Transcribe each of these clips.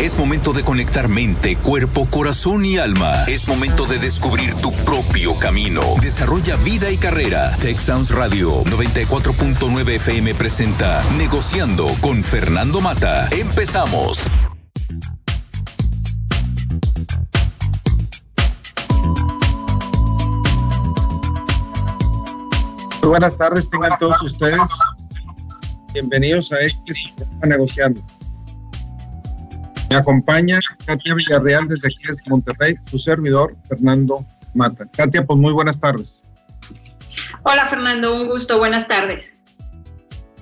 Es momento de conectar mente, cuerpo, corazón y alma. Es momento de descubrir tu propio camino. Desarrolla vida y carrera. Tech Sounds Radio 94.9 FM presenta Negociando con Fernando Mata. Empezamos. buenas tardes, tengan todos ustedes. Bienvenidos a este Negociando. Me acompaña Katia Villarreal desde aquí desde Monterrey, su servidor Fernando Mata. Katia, pues muy buenas tardes. Hola Fernando, un gusto, buenas tardes.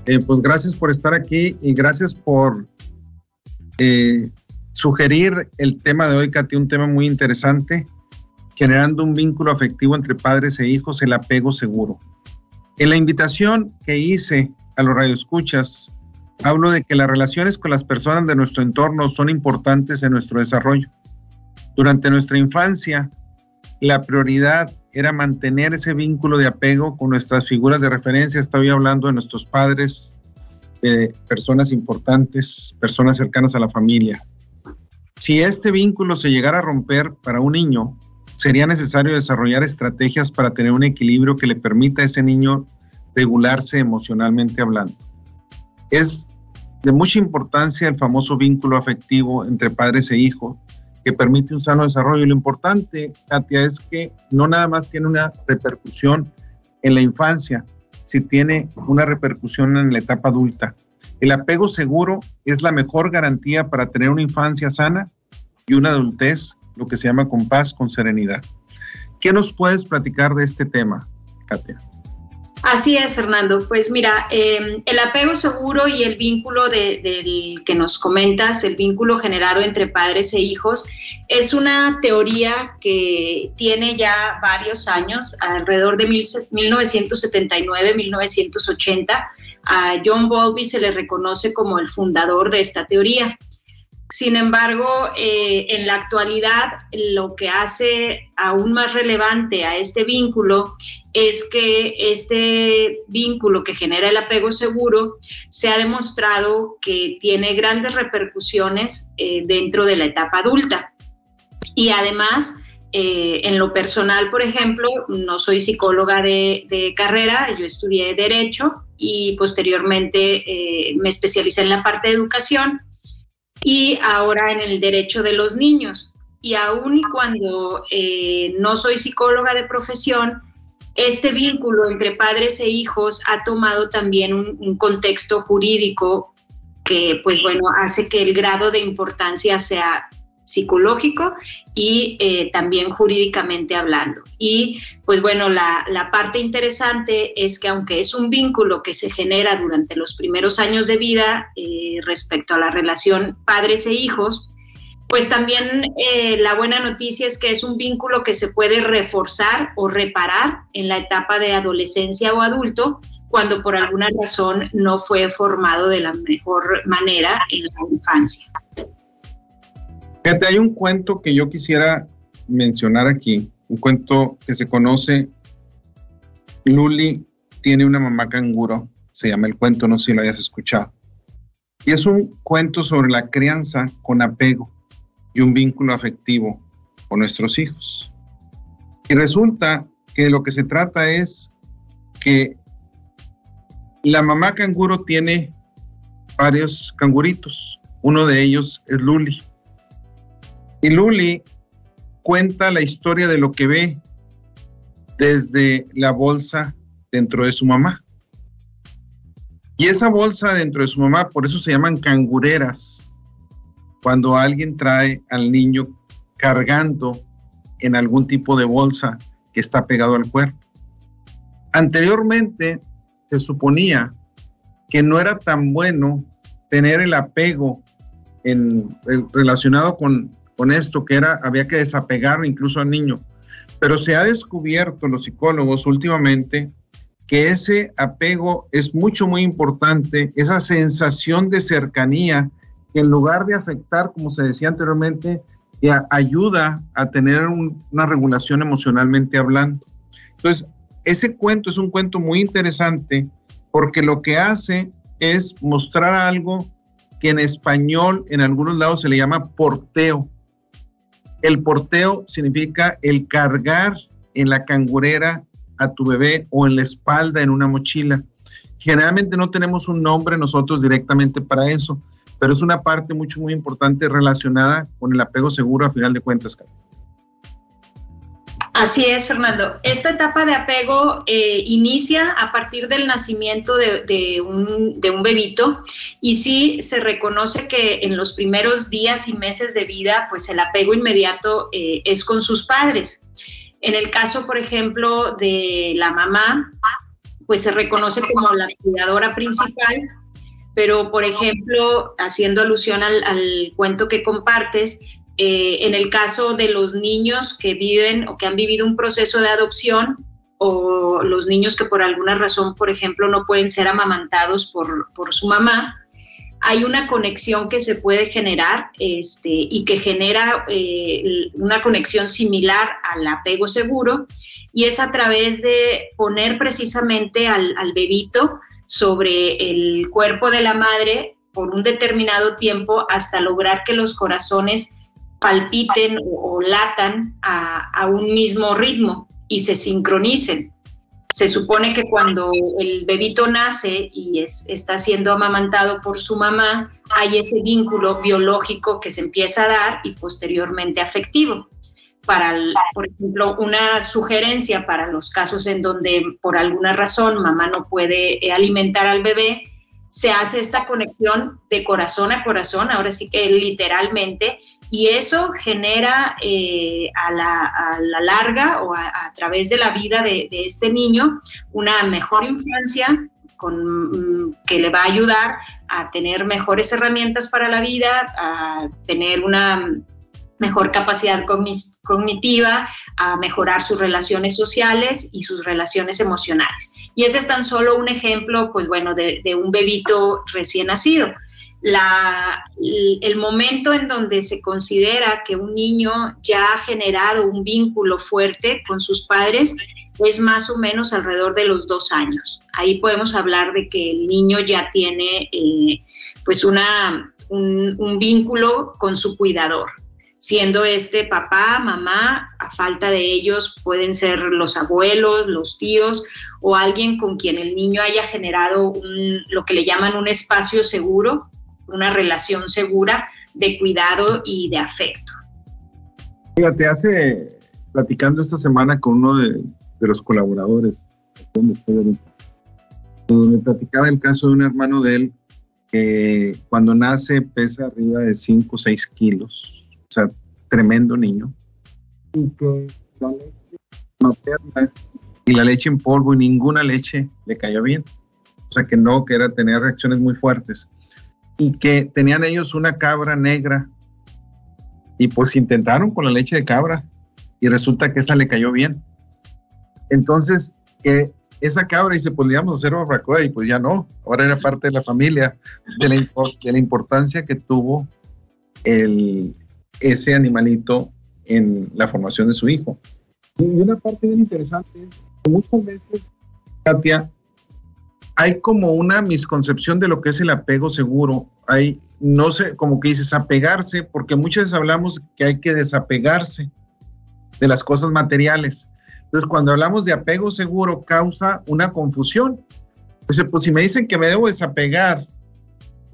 Eh, pues gracias por estar aquí y gracias por eh, sugerir el tema de hoy, Katia, un tema muy interesante, generando un vínculo afectivo entre padres e hijos, el apego seguro. En la invitación que hice a los radioescuchas, hablo de que las relaciones con las personas de nuestro entorno son importantes en nuestro desarrollo. Durante nuestra infancia, la prioridad era mantener ese vínculo de apego con nuestras figuras de referencia. Estoy hablando de nuestros padres, de personas importantes, personas cercanas a la familia. Si este vínculo se llegara a romper para un niño, sería necesario desarrollar estrategias para tener un equilibrio que le permita a ese niño regularse emocionalmente hablando. Es de mucha importancia el famoso vínculo afectivo entre padres e hijos que permite un sano desarrollo. Y lo importante, Katia, es que no nada más tiene una repercusión en la infancia, si tiene una repercusión en la etapa adulta. El apego seguro es la mejor garantía para tener una infancia sana y una adultez lo que se llama con paz, con serenidad. ¿Qué nos puedes platicar de este tema, Katia? Así es, Fernando. Pues mira, em, el apego seguro y el vínculo del que nos comentas, el vínculo generado entre padres e hijos, es una teoría que tiene ya varios años, alrededor de 1979-1980. A John Bowlby se le reconoce como el fundador de esta teoría. Sin embargo, eh, en la actualidad lo que hace aún más relevante a este vínculo es que este vínculo que genera el apego seguro se ha demostrado que tiene grandes repercusiones eh, dentro de la etapa adulta. Y además, eh, en lo personal, por ejemplo, no soy psicóloga de, carrera, yo estudié derecho y posteriormente me especialicé en la parte de educación y ahora en el derecho de los niños. Y aún y cuando eh, no soy psicóloga de profesión, este vínculo entre padres e hijos ha tomado también un contexto jurídico que, pues bueno, hace que el grado de importancia sea psicológico y eh, también jurídicamente hablando. Y pues bueno, la, parte interesante es que aunque es un vínculo que se genera durante los primeros años de vida eh, respecto a la relación padres e hijos, pues también eh, la buena noticia es que es un vínculo que se puede reforzar o reparar en la etapa de adolescencia o adulto cuando por alguna razón no fue formado de la mejor manera en la infancia. Fíjate, hay un cuento que yo quisiera mencionar aquí, un cuento que se conoce. Luli tiene una mamá canguro, se llama el cuento, no sé si lo hayas escuchado. Y es un cuento sobre la crianza con apego y un vínculo afectivo con nuestros hijos. Y resulta que lo que se trata es que la mamá canguro tiene varios canguritos. Uno de ellos es Luli. Y Luli cuenta la historia de lo que ve desde la bolsa dentro de su mamá. Y esa bolsa dentro de su mamá, por eso se llaman cangureras, cuando alguien trae al niño cargando en algún tipo de bolsa que está pegado al cuerpo. Anteriormente se suponía que no era tan bueno tener el apego en, relacionado con con esto, que era, había que desapegar incluso al niño. Pero se ha descubierto los psicólogos últimamente que ese apego es mucho, muy importante, esa sensación de cercanía, que en lugar de afectar, como se decía anteriormente, ayuda a tener una regulación emocionalmente hablando. Entonces, ese cuento es un cuento muy interesante porque lo que hace es mostrar algo que en español en algunos lados se le llama porteo. El porteo significa el cargar en la cangurera a tu bebé o en la espalda en una mochila. Generalmente no tenemos un nombre nosotros directamente para eso, pero es una parte mucho, muy importante relacionada con el apego seguro a final de cuentas. Así es, Fernando. Esta etapa de apego eh, inicia a partir del nacimiento de, un, bebito y sí se reconoce que en los primeros días y meses de vida, pues el apego inmediato eh, es con sus padres. En el caso, por ejemplo, de la mamá, pues se reconoce como la cuidadora principal, pero por ejemplo, haciendo alusión al, cuento que compartes, eh, en el caso de los niños que viven o que han vivido un proceso de adopción, o los niños que por alguna razón, por ejemplo, no pueden ser amamantados por, su mamá, hay una conexión que se puede generar este, y que genera eh, una conexión similar al apego seguro y es a través de poner precisamente al, bebito sobre el cuerpo de la madre por un determinado tiempo hasta lograr que los corazones palpiten o, latan a, a, un mismo ritmo y se sincronicen. Se supone que cuando el bebito nace y es, está siendo amamantado por su mamá, hay ese vínculo biológico que se empieza a dar y posteriormente afectivo para, por ejemplo, una sugerencia para los casos en donde por alguna razón mamá no puede eh, alimentar al bebé, se hace esta conexión de corazón a corazón, ahora sí que literalmente, y eso genera eh, a, la, larga o a, través de la vida de, de, este niño una mejor infancia con, mm, que le va a ayudar a tener mejores herramientas para la vida, a tener una mejor capacidad cognitiva, a mejorar sus relaciones sociales y sus relaciones emocionales. Y ese es tan solo un ejemplo, pues bueno, de, un bebito recién nacido. La, el momento en donde se considera que un niño ya ha generado un vínculo fuerte con sus padres es más o menos alrededor de los dos años. Ahí podemos hablar de que el niño ya tiene eh, pues una, un vínculo con su cuidador siendo este papá, mamá, a falta de ellos pueden ser los abuelos, los tíos o alguien con quien el niño haya generado lo que le llaman un espacio seguro, una relación segura de cuidado y de afecto. Fíjate, hace platicando esta semana con uno de, los colaboradores, me platicaba el caso de un hermano de él que cuando nace pesa arriba de 5 o 6 kilos sea, tremendo niño, y que la leche materna y la leche en polvo y ninguna leche le cayó bien. O sea, que no, que era tener reacciones muy fuertes. Y que tenían ellos una cabra negra y pues intentaron con la leche de cabra y resulta que esa le cayó bien. Entonces, que esa cabra y se podíamos hacer barbacoa y pues ya no, ahora era parte de la familia, de la, de la importancia que tuvo el, ese animalito en la formación de su hijo. Y una parte bien interesante es que muchas veces, Katia, hay como una misconcepción de lo que es el apego seguro. Hay, no sé, como que dices apegarse, porque muchas veces hablamos que hay que desapegarse de las cosas materiales. Entonces, cuando hablamos de apego seguro, causa una confusión. Pues, pues si me dicen que me debo desapegar,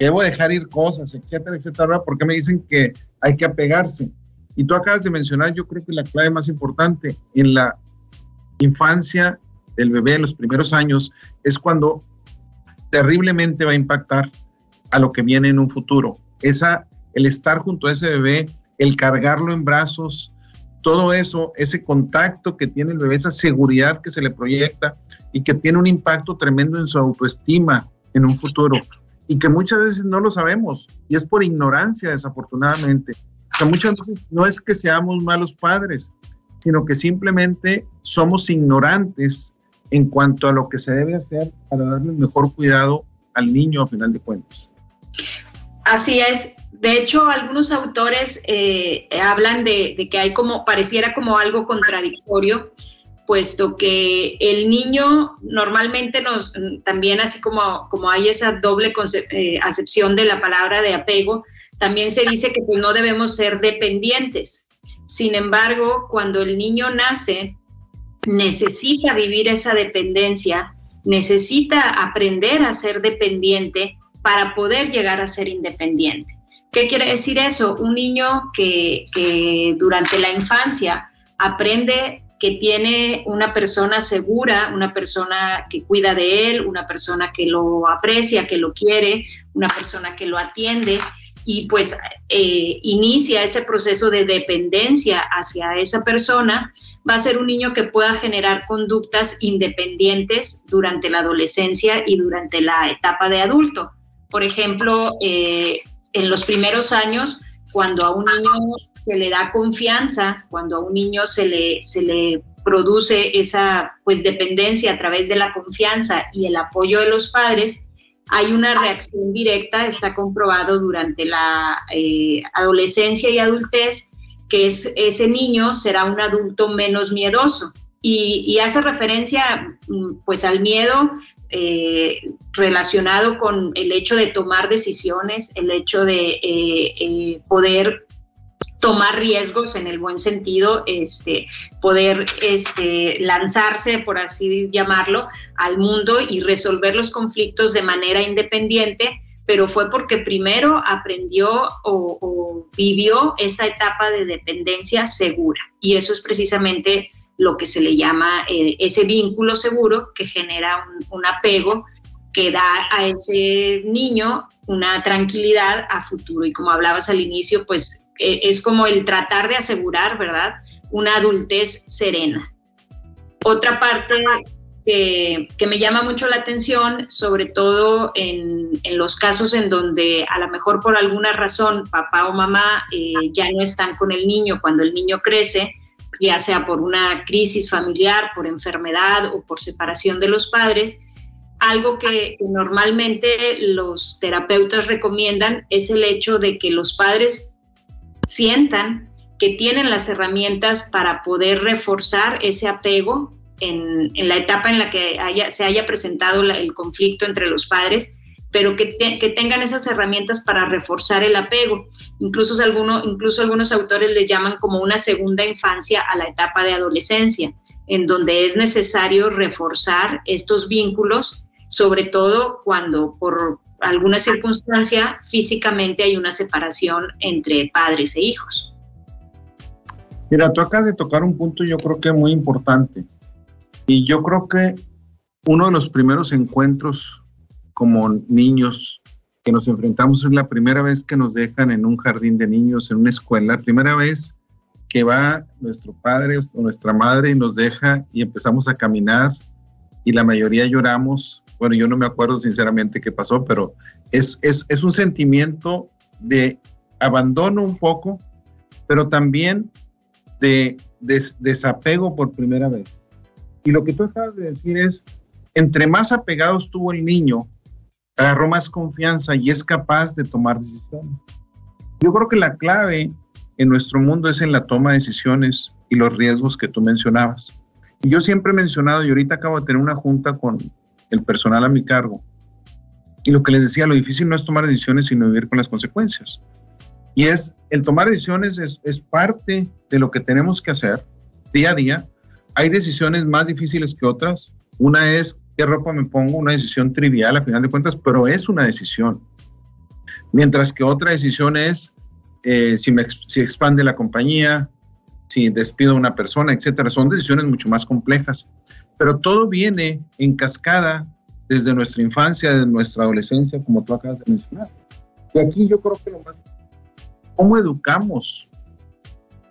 debo dejar ir cosas, etcétera, etcétera, ¿por qué me dicen que hay que apegarse. Y tú acabas de mencionar, yo creo que la clave más importante en la infancia del bebé, en los primeros años, es cuando terriblemente va a impactar a lo que viene en un futuro. Esa, el estar junto a ese bebé, el cargarlo en brazos, todo eso, ese contacto que tiene el bebé, esa seguridad que se le proyecta y que tiene un impacto tremendo en su autoestima en un futuro y que muchas veces no lo sabemos y es por ignorancia desafortunadamente. muchas veces no es que seamos malos padres, sino que simplemente somos ignorantes en cuanto a lo que se debe hacer para darle el mejor cuidado al niño a final de cuentas. Así es. De hecho, algunos autores eh, hablan de, de, que hay como, pareciera como algo contradictorio puesto que el niño normalmente nos, también así como, como hay esa doble eh, acepción de la palabra de apego, también se dice que pues, no debemos ser dependientes. Sin embargo, cuando el niño nace, necesita vivir esa dependencia, necesita aprender a ser dependiente para poder llegar a ser independiente. ¿Qué quiere decir eso? Un niño que, que durante la infancia aprende que tiene una persona segura, una persona que cuida de él, una persona que lo aprecia, que lo quiere, una persona que lo atiende y pues eh, inicia ese proceso de dependencia hacia esa persona, va a ser un niño que pueda generar conductas independientes durante la adolescencia y durante la etapa de adulto. Por ejemplo, eh, en los primeros años, cuando a un niño se le da confianza, cuando a un niño se le, se le produce esa pues dependencia a través de la confianza y el apoyo de los padres, hay una reacción directa, está comprobado durante la eh, adolescencia y adultez, que es, ese niño será un adulto menos miedoso. Y, hace referencia mm, pues al miedo eh, relacionado con el hecho de tomar decisiones, el hecho de eh, poder tomar riesgos en el buen sentido, este, poder este, lanzarse, por así llamarlo, al mundo y resolver los conflictos de manera independiente, pero fue porque primero aprendió o, vivió esa etapa de dependencia segura. Y eso es precisamente lo que se le llama eh, ese vínculo seguro que genera un apego que da a ese niño una tranquilidad a futuro. Y como hablabas al inicio, pues eh, es como el tratar de asegurar, ¿verdad? Una adultez serena. Otra parte que, me llama mucho la atención, sobre todo en, los casos en donde a lo mejor por alguna razón papá o mamá eh, ya no están con el niño cuando el niño crece, ya sea por una crisis familiar, por enfermedad o por separación de los padres, algo que normalmente los terapeutas recomiendan es el hecho de que los padres sientan que tienen las herramientas para poder reforzar ese apego en, la etapa en la que se haya presentado el conflicto entre los padres, pero que, tengan esas herramientas para reforzar el apego. Incluso, incluso algunos autores le llaman como una segunda infancia a la etapa de adolescencia, en donde es necesario reforzar estos vínculos, sobre todo cuando por alguna circunstancia, físicamente hay una separación entre padres e hijos. Mira, tú acabas de tocar un punto yo creo que muy importante. Y yo creo que uno de los primeros encuentros como niños que nos enfrentamos es la primera vez que nos dejan en un jardín de niños, en una escuela, la primera vez que va nuestro padre o nuestra madre y nos deja y empezamos a caminar y la mayoría lloramos bueno, yo no me acuerdo sinceramente qué pasó, pero es, es, un sentimiento de abandono un poco, pero también de, desapego por primera vez. Y lo que tú acabas de decir es, entre más apegados tuvo el niño, agarró más confianza y es capaz de tomar decisiones. Yo creo que la clave en nuestro mundo es en la toma de decisiones y los riesgos que tú mencionabas. Y yo siempre he mencionado, y ahorita acabo de tener una junta con, el personal a mi cargo. Y lo que les decía, lo difícil no es tomar decisiones, sino vivir con las consecuencias. Y es, el tomar decisiones es, parte de lo que tenemos que hacer día a día. Hay decisiones más difíciles que otras. Una es qué ropa me pongo, una decisión trivial a final de cuentas, pero es una decisión. Mientras que otra decisión es eh, si, me, si expande la compañía, si despido a una persona, etcétera. Son decisiones mucho más complejas. Pero todo viene en cascada desde nuestra infancia, desde nuestra adolescencia, como tú acabas de mencionar. Y aquí yo creo que lo más... ¿Cómo educamos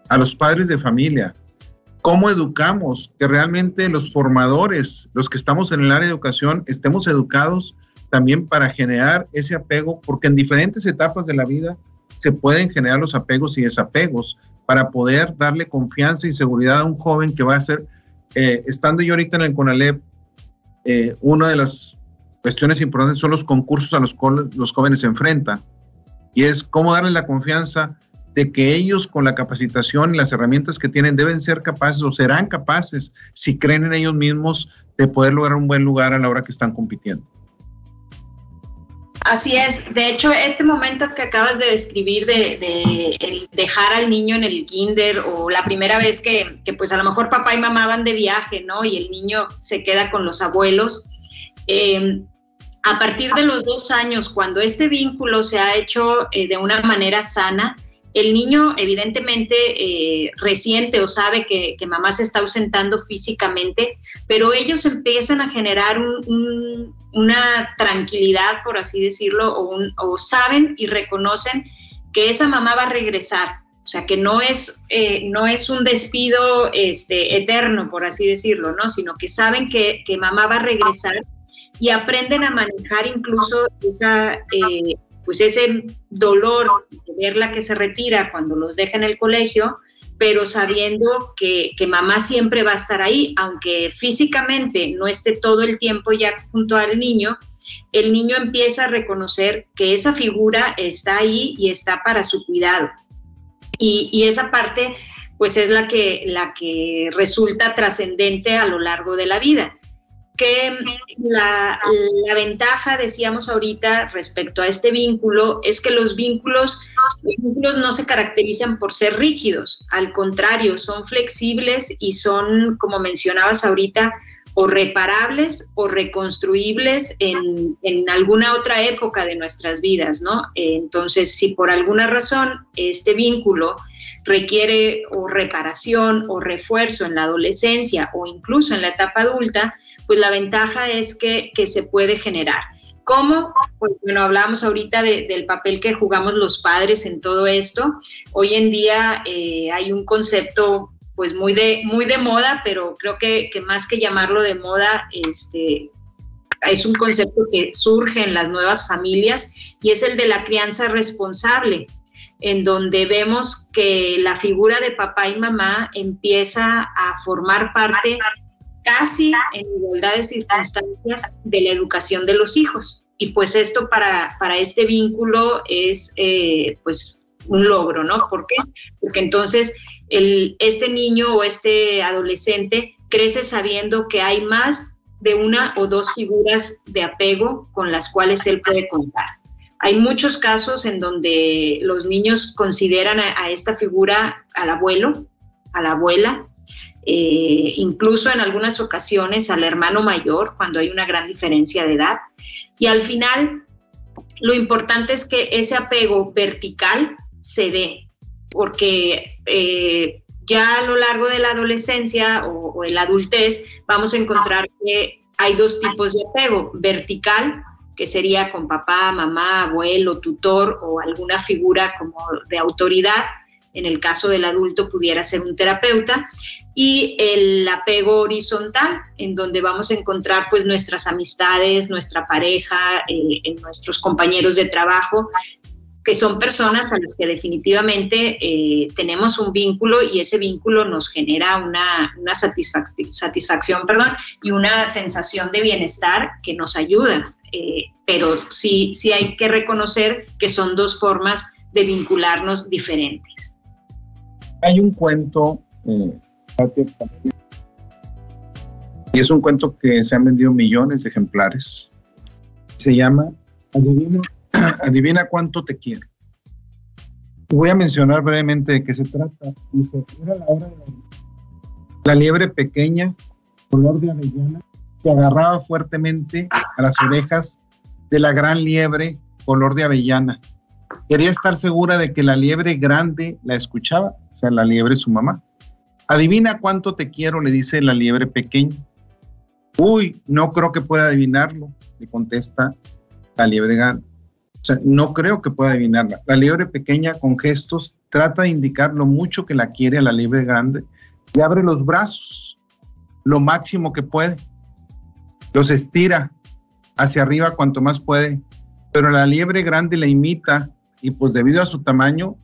a los padres de familia? ¿Cómo educamos que realmente los formadores, los que estamos en el área de educación, estemos educados también para generar ese apego? Porque en diferentes etapas de la vida se pueden generar los apegos y desapegos para poder darle confianza y seguridad a un joven que va a ser eh, estando yo ahorita en el CONALEP, eh, una de las cuestiones importantes son los concursos a los cuales los jóvenes se enfrentan. Y es cómo darle la confianza de que ellos con la capacitación y las herramientas que tienen deben ser capaces o serán capaces, si creen en ellos mismos, de poder lograr un buen lugar a la hora que están compitiendo. Así es. De hecho, este momento que acabas de describir de, dejar al niño en el kinder o la primera vez que, pues a lo mejor papá y mamá van de viaje, ¿no? Y el niño se queda con los abuelos. Eh, a partir de los dos años, cuando este vínculo se ha hecho eh, de una manera sana, el niño evidentemente eh, resiente o sabe que, mamá se está ausentando físicamente, pero ellos empiezan a generar una tranquilidad, por así decirlo, o, saben y reconocen que esa mamá va a regresar. O sea, que no es, eh, no es un despido este, eterno, por así decirlo, ¿no? Sino que saben que, mamá va a regresar y aprenden a manejar incluso esa, eh, pues ese dolor de verla que se retira cuando los deja en el colegio, pero sabiendo que, mamá siempre va a estar ahí, aunque físicamente no esté todo el tiempo ya junto al niño, el niño empieza a reconocer que esa figura está ahí y está para su cuidado. Y, y esa parte, pues es la que, la que resulta trascendente a lo largo de la vida que la, ventaja, decíamos ahorita, respecto a este vínculo, es que los vínculos, los vínculos no se caracterizan por ser rígidos, al contrario, son flexibles y son, como mencionabas ahorita, o reparables o reconstruibles en, en, alguna otra época de nuestras vidas, ¿no? Entonces, si por alguna razón este vínculo requiere o reparación o refuerzo en la adolescencia o incluso en la etapa adulta, pues la ventaja es que, se puede generar. ¿Cómo? Pues bueno, hablamos ahorita del papel que jugamos los padres en todo esto. Hoy en día eh, hay un concepto pues muy de, muy de moda, pero creo que, más que llamarlo de moda, este, es un concepto que surge en las nuevas familias y es el de la crianza responsable, en donde vemos que la figura de papá y mamá empieza a formar parte casi en igualdad de circunstancias de la educación de los hijos. Y pues esto para, para este vínculo es eh, pues un logro, ¿no? ¿Por qué? Porque entonces el, este niño o este adolescente crece sabiendo que hay más de una o dos figuras de apego con las cuales él puede contar. Hay muchos casos en donde los niños consideran a esta figura al abuelo, a la abuela, eh, incluso en algunas ocasiones al hermano mayor cuando hay una gran diferencia de edad. Y al final, lo importante es que ese apego vertical se dé, porque eh, ya a lo largo de la adolescencia o, o en la adultez vamos a encontrar que hay dos tipos de apego, vertical, que sería con papá, mamá, abuelo, tutor o alguna figura como de autoridad, en el caso del adulto pudiera ser un terapeuta, y el apego horizontal, en donde vamos a encontrar pues nuestras amistades, nuestra pareja, eh, nuestros compañeros de trabajo, que son personas a las que definitivamente eh, tenemos un vínculo y ese vínculo nos genera una, una satisfacción perdón, y una sensación de bienestar que nos ayuda. Eh, pero sí, sí hay que reconocer que son dos formas de vincularnos diferentes. Hay un cuento y es un cuento que se han vendido millones de ejemplares. Se llama Adivina, Adivina cuánto te quiero. Voy a mencionar brevemente de qué se trata. La, la liebre pequeña, color de avellana, que agarraba fuertemente a las orejas de la gran liebre, color de avellana. Quería estar segura de que la liebre grande la escuchaba, o sea, la liebre su mamá. Adivina cuánto te quiero, le dice la liebre pequeña. Uy, no creo que pueda adivinarlo, le contesta la liebre grande. O sea, no creo que pueda adivinarla. La liebre pequeña con gestos trata de indicar lo mucho que la quiere a la liebre grande y abre los brazos lo máximo que puede. Los estira hacia arriba cuanto más puede, pero la liebre grande la imita y pues debido a su tamaño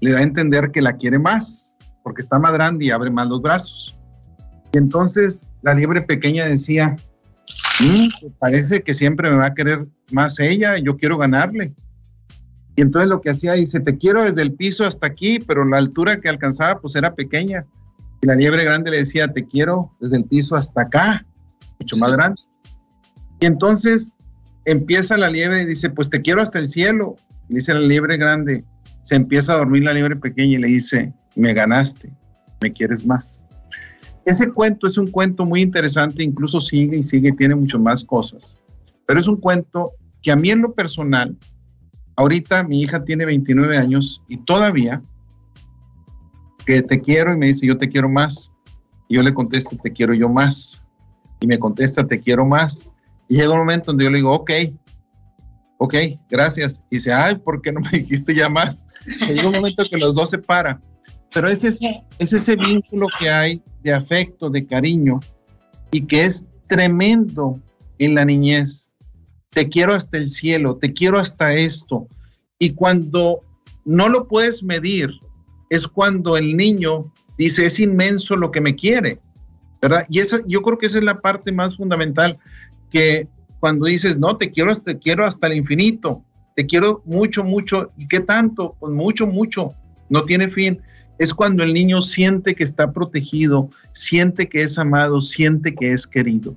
le da a entender que la quiere más porque está más grande y abre más los brazos. Y entonces la liebre pequeña decía, mm, pues parece que siempre me va a querer más ella, yo quiero ganarle. Y entonces lo que hacía, dice, te quiero desde el piso hasta aquí, pero la altura que alcanzaba pues era pequeña. Y la liebre grande le decía, te quiero desde el piso hasta acá, mucho más grande. Y entonces empieza la liebre y dice, pues te quiero hasta el cielo. Y dice la liebre grande, se empieza a dormir la liebre pequeña y le dice, me ganaste, me quieres más. Ese cuento es un cuento muy interesante, incluso sigue y sigue, tiene mucho más cosas. Pero es un cuento que a mí en lo personal, ahorita mi hija tiene 29 años y todavía que te quiero y me dice yo te quiero más. Y yo le contesto te quiero yo más. Y me contesta te quiero más. Y llega un momento donde yo le digo, ok, ok, gracias. Y dice, ay, ¿por qué no me dijiste ya más? Llega un momento que los dos se paran. Pero es ese, es ese vínculo que hay de afecto, de cariño, y que es tremendo en la niñez. Te quiero hasta el cielo, te quiero hasta esto. Y cuando no lo puedes medir, es cuando el niño dice, es inmenso lo que me quiere, ¿verdad? Y esa, yo creo que esa es la parte más fundamental, que cuando dices, no, te quiero, te quiero hasta el infinito, te quiero mucho, mucho, ¿y qué tanto? Pues mucho, mucho, no tiene fin es cuando el niño siente que está protegido, siente que es amado, siente que es querido.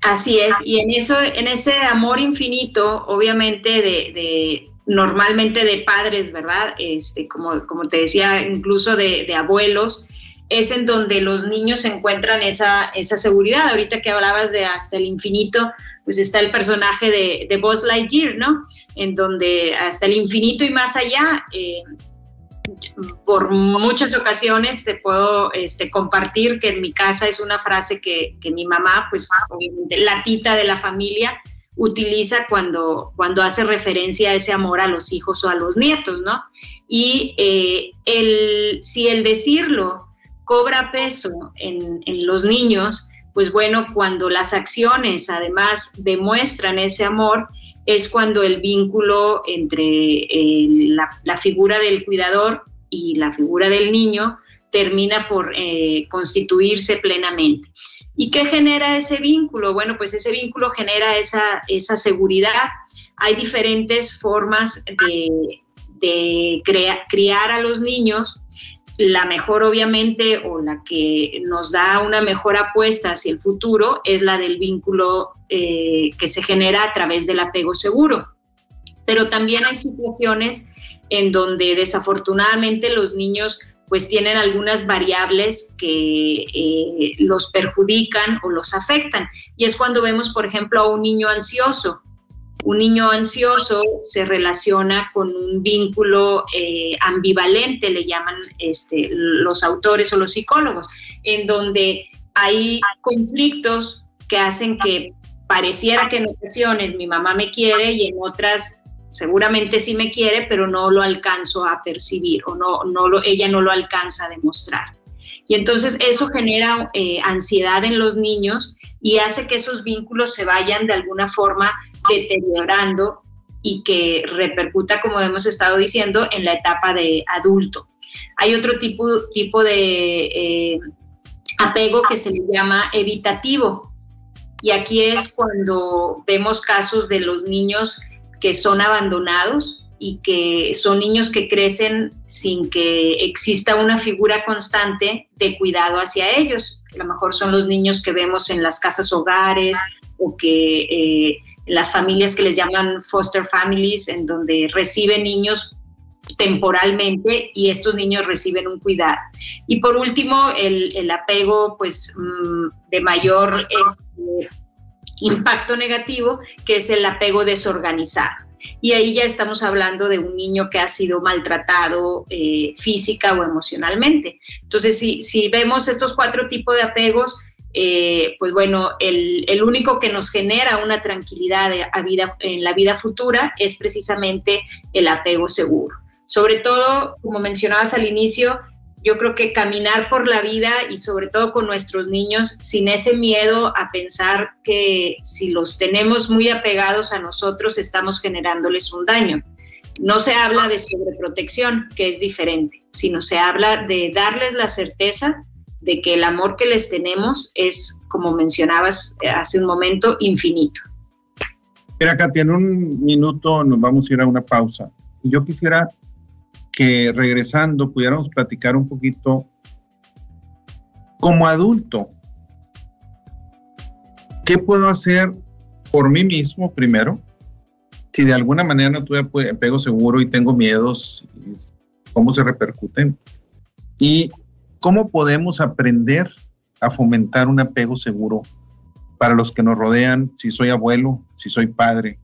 Así es, y en eso, en ese amor infinito, obviamente de, normalmente de padres, ¿verdad? Este, como, como te decía, incluso de, abuelos, es en donde los niños encuentran esa, esa seguridad. Ahorita que hablabas de hasta el infinito, pues está el personaje de, de Buzz Lightyear, ¿no? En donde hasta el infinito y más allá, eh, por muchas ocasiones te puedo este, compartir que en mi casa es una frase que, mi mamá, pues la tita de la familia, utiliza cuando, cuando hace referencia a ese amor a los hijos o a los nietos, ¿no? Y eh, el, si el decirlo cobra peso en, en los niños, pues bueno, cuando las acciones además demuestran ese amor, es cuando el vínculo entre eh, la, figura del cuidador y la figura del niño termina por eh, constituirse plenamente. ¿Y qué genera ese vínculo? Bueno, pues ese vínculo genera esa, esa seguridad. Hay diferentes formas de, de criar a los niños la mejor obviamente o la que nos da una mejor apuesta hacia el futuro es la del vínculo eh, que se genera a través del apego seguro. Pero también hay situaciones en donde desafortunadamente los niños pues tienen algunas variables que eh, los perjudican o los afectan. Y es cuando vemos, por ejemplo, a un niño ansioso un niño ansioso se relaciona con un vínculo eh, ambivalente, le llaman este, los autores o los psicólogos, en donde hay conflictos que hacen que pareciera que en ocasiones mi mamá me quiere y en otras seguramente sí me quiere, pero no lo alcanzo a percibir o no, no ella no lo alcanza a demostrar. Y entonces eso genera eh, ansiedad en los niños y hace que esos vínculos se vayan de alguna forma deteriorando y que repercuta, como hemos estado diciendo, en la etapa de adulto. Hay otro tipo, tipo de eh, apego que se le llama evitativo. Y aquí es cuando vemos casos de los niños que son abandonados y que son niños que crecen sin que exista una figura constante de cuidado hacia ellos. A lo mejor son los niños que vemos en las casas hogares o que eh, las familias que les llaman foster families, en donde reciben niños temporalmente y estos niños reciben un cuidado. Y por último, el, apego pues mm, de mayor este, impacto negativo, que es el apego desorganizado. Y ahí ya estamos hablando de un niño que ha sido maltratado eh, física o emocionalmente. Entonces, si, si vemos estos cuatro tipos de apegos, eh, pues bueno, el, único que nos genera una tranquilidad a vida, en la vida futura es precisamente el apego seguro. Sobre todo, como mencionabas al inicio, yo creo que caminar por la vida y sobre todo con nuestros niños sin ese miedo a pensar que si los tenemos muy apegados a nosotros estamos generándoles un daño. No se habla de sobreprotección, que es diferente, sino se habla de darles la certeza de que el amor que les tenemos es, como mencionabas hace un momento, infinito. Mira, Katia, en un minuto nos vamos a ir a una pausa. Yo quisiera que regresando pudiéramos platicar un poquito como adulto. ¿Qué puedo hacer por mí mismo primero? Si de alguna manera no tuve apego seguro y tengo miedos, ¿cómo se repercuten? Y cómo podemos aprender a fomentar un apego seguro para los que nos rodean, si soy abuelo, si soy padre,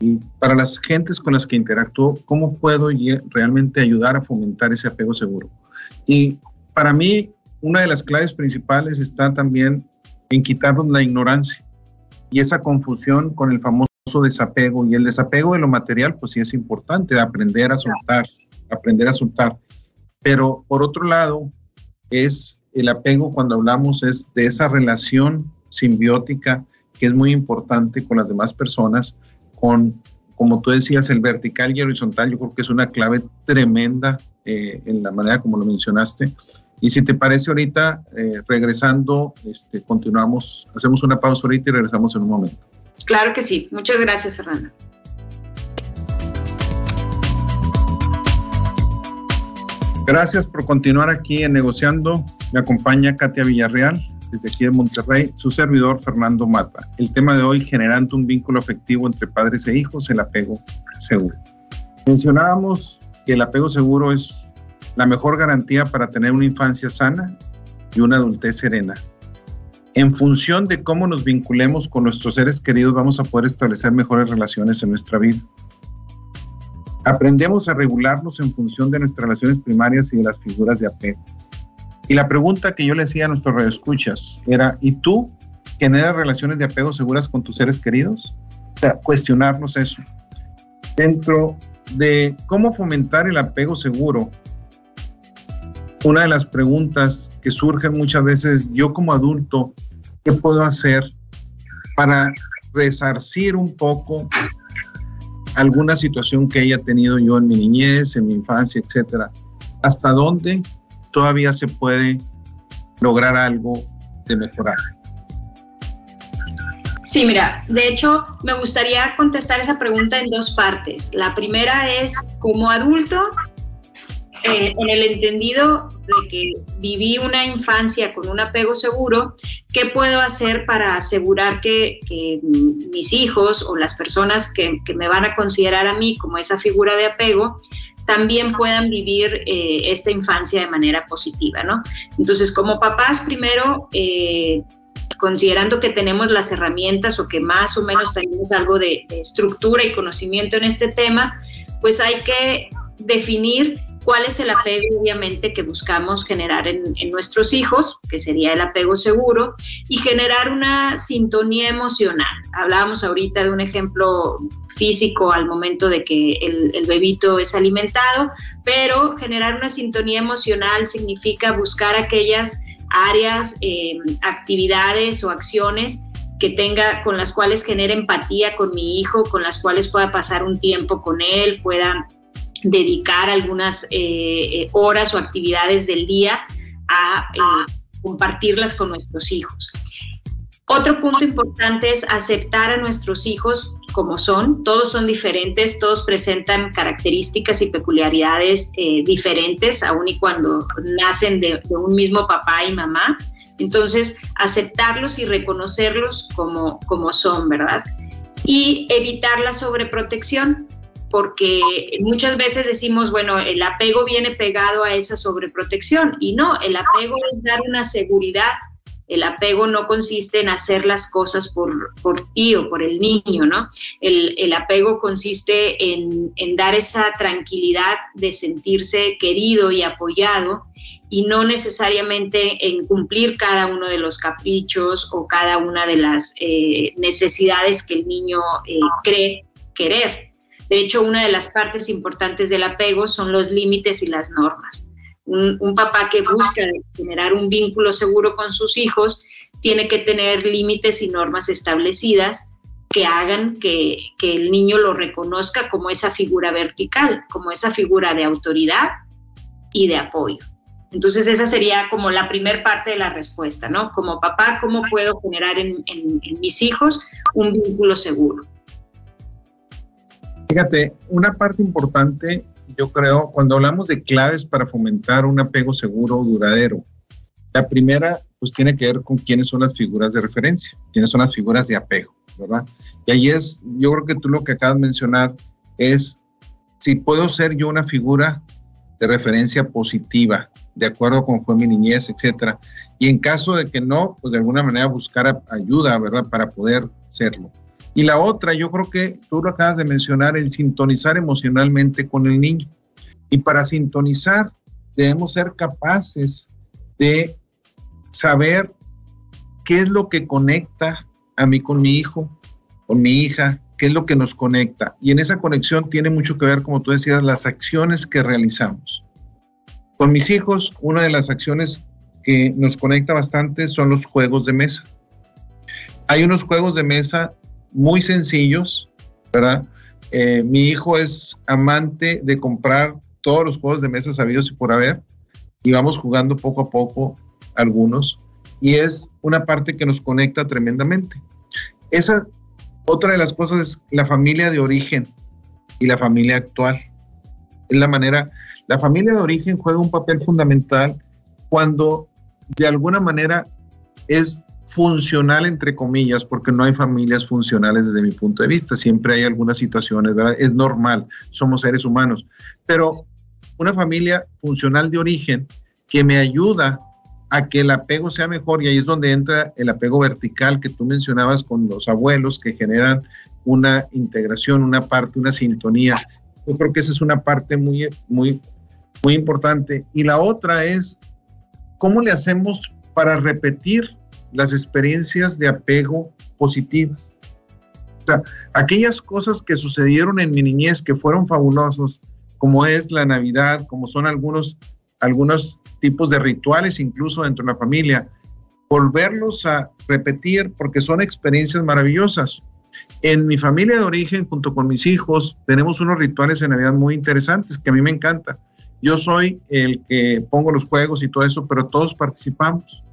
y para las gentes con las que interactúo, ¿cómo puedo realmente ayudar a fomentar ese apego seguro? Y para mí, una de las claves principales está también en quitarnos la ignorancia y esa confusión con el famoso desapego. Y el desapego de lo material, pues sí es importante, aprender a soltar, aprender a soltar. Pero por otro lado, es el apego cuando hablamos es de esa relación simbiótica que es muy importante con las demás personas, con, como tú decías, el vertical y horizontal, yo creo que es una clave tremenda eh, en la manera como lo mencionaste. Y si te parece ahorita, eh, regresando, este, continuamos, hacemos una pausa ahorita y regresamos en un momento. Claro que sí. Muchas gracias, Fernanda. Gracias por continuar aquí en Negociando. Me acompaña Katia Villarreal desde aquí de Monterrey, su servidor Fernando Mata. El tema de hoy, generando un vínculo afectivo entre padres e hijos, el apego seguro. Mencionábamos que el apego seguro es la mejor garantía para tener una infancia sana y una adultez serena. En función de cómo nos vinculemos con nuestros seres queridos, vamos a poder establecer mejores relaciones en nuestra vida. Aprendemos a regularnos en función de nuestras relaciones primarias y de las figuras de apego. Y la pregunta que yo le hacía a nuestros radioescuchas era, ¿y tú generas relaciones de apego seguras con tus seres queridos? O sea, cuestionarnos eso. Dentro de cómo fomentar el apego seguro, una de las preguntas que surgen muchas veces, yo como adulto, ¿qué puedo hacer para resarcir un poco alguna situación que haya tenido yo en mi niñez, en mi infancia, etcétera, hasta dónde todavía se puede lograr algo de mejorar. Sí, mira, de hecho me gustaría contestar esa pregunta en dos partes. La primera es, como adulto, eh, en el entendido de que viví una infancia con un apego seguro, ¿qué puedo hacer para asegurar que, mis hijos o las personas que, me van a considerar a mí como esa figura de apego también puedan vivir eh, esta infancia de manera positiva, ¿no? Entonces, como papás, primero, eh, considerando que tenemos las herramientas o que más o menos tenemos algo de estructura y conocimiento en este tema, pues hay que definir cuál es el apego obviamente que buscamos generar en, nuestros hijos, que sería el apego seguro, y generar una sintonía emocional. Hablábamos ahorita de un ejemplo físico al momento de que el, bebito es alimentado, pero generar una sintonía emocional significa buscar aquellas áreas, eh, actividades o acciones que tenga con las cuales genere empatía con mi hijo, con las cuales pueda pasar un tiempo con él, pueda dedicar algunas eh, eh, horas o actividades del día a eh, compartirlas con nuestros hijos. Otro punto importante es aceptar a nuestros hijos como son. Todos son diferentes, todos presentan características y peculiaridades diferentes, aun y cuando nacen de, de, un mismo papá y mamá. Entonces, aceptarlos y reconocerlos como, como son, ¿verdad? Y evitar la sobreprotección porque muchas veces decimos, bueno, el apego viene pegado a esa sobreprotección y no, el apego es dar una seguridad. El apego no consiste en hacer las cosas por, por ti o por el niño, ¿no? El, el apego consiste en, en, dar esa tranquilidad de sentirse querido y apoyado y no necesariamente en cumplir cada uno de los caprichos o cada una de las eh, necesidades que el niño eh, cree querer. De hecho, una de las partes importantes del apego son los límites y las normas. Un, papá que busca generar un vínculo seguro con sus hijos tiene que tener límites y normas establecidas que hagan que, que, el niño lo reconozca como esa figura vertical, como esa figura de autoridad y de apoyo. Entonces esa sería como la primer parte de la respuesta, ¿no? Como papá, ¿cómo puedo generar en, en mis hijos un vínculo seguro? Fíjate, una parte importante, yo creo, cuando hablamos de claves para fomentar un apego seguro o duradero, la primera, pues tiene que ver con quiénes son las figuras de referencia, quiénes son las figuras de apego, ¿verdad? Y ahí es, yo creo que tú lo que acabas de mencionar es si puedo ser yo una figura de referencia positiva, de acuerdo con fue mi niñez, etcétera. Y en caso de que no, pues de alguna manera buscar ayuda, ¿verdad? Para poder serlo. Y la otra, yo creo que tú lo acabas de mencionar, el sintonizar emocionalmente con el niño. Y para sintonizar, debemos ser capaces de saber qué es lo que conecta a mí con mi hijo, con mi hija, qué es lo que nos conecta. Y en esa conexión tiene mucho que ver, como tú decías, las acciones que realizamos. Con mis hijos, una de las acciones que nos conecta bastante son los juegos de mesa. Hay unos juegos de mesa muy sencillos, ¿verdad? Eh, mi hijo es amante de comprar todos los juegos de mesa sabidos y por haber, y vamos jugando poco a poco algunos, y es una parte que nos conecta tremendamente. Esa otra de las cosas es la familia de origen y la familia actual. Es la manera, la familia de origen juega un papel fundamental cuando de alguna manera es funcional entre comillas, porque no hay familias funcionales desde mi punto de vista, siempre hay algunas situaciones, ¿verdad? Es normal, somos seres humanos, pero una familia funcional de origen que me ayuda a que el apego sea mejor y ahí es donde entra el apego vertical que tú mencionabas con los abuelos que generan una integración, una parte, una sintonía. Yo creo que esa es una parte muy, muy, muy importante. Y la otra es, ¿cómo le hacemos para repetir las experiencias de apego positivas? O sea, aquellas cosas que sucedieron en mi niñez que fueron fabulosos, como es la Navidad, como son algunos, algunos tipos de rituales incluso dentro de la familia, volverlos a repetir porque son experiencias maravillosas. En mi familia de origen, junto con mis hijos, tenemos unos rituales de Navidad muy interesantes que a mí me encanta. Yo soy el que pongo los juegos y todo eso, pero todos participamos.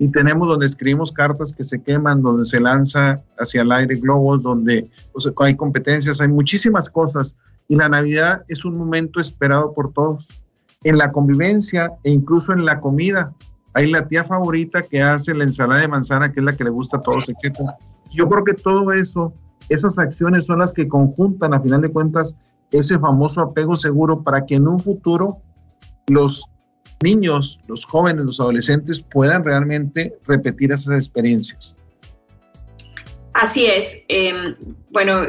Y tenemos donde escribimos cartas que se queman, donde se lanza hacia el aire globos, donde hay competencias, hay muchísimas cosas. Y la Navidad es un momento esperado por todos en la convivencia e incluso en la comida. Hay la tía favorita que hace la ensalada de manzana, que es la que le gusta a todos, etc. Yo creo que todo eso, esas acciones son las que conjuntan, a final de cuentas, ese famoso apego seguro para que en un futuro los niños, los jóvenes, los adolescentes puedan realmente repetir esas experiencias. Así es. Em, bueno,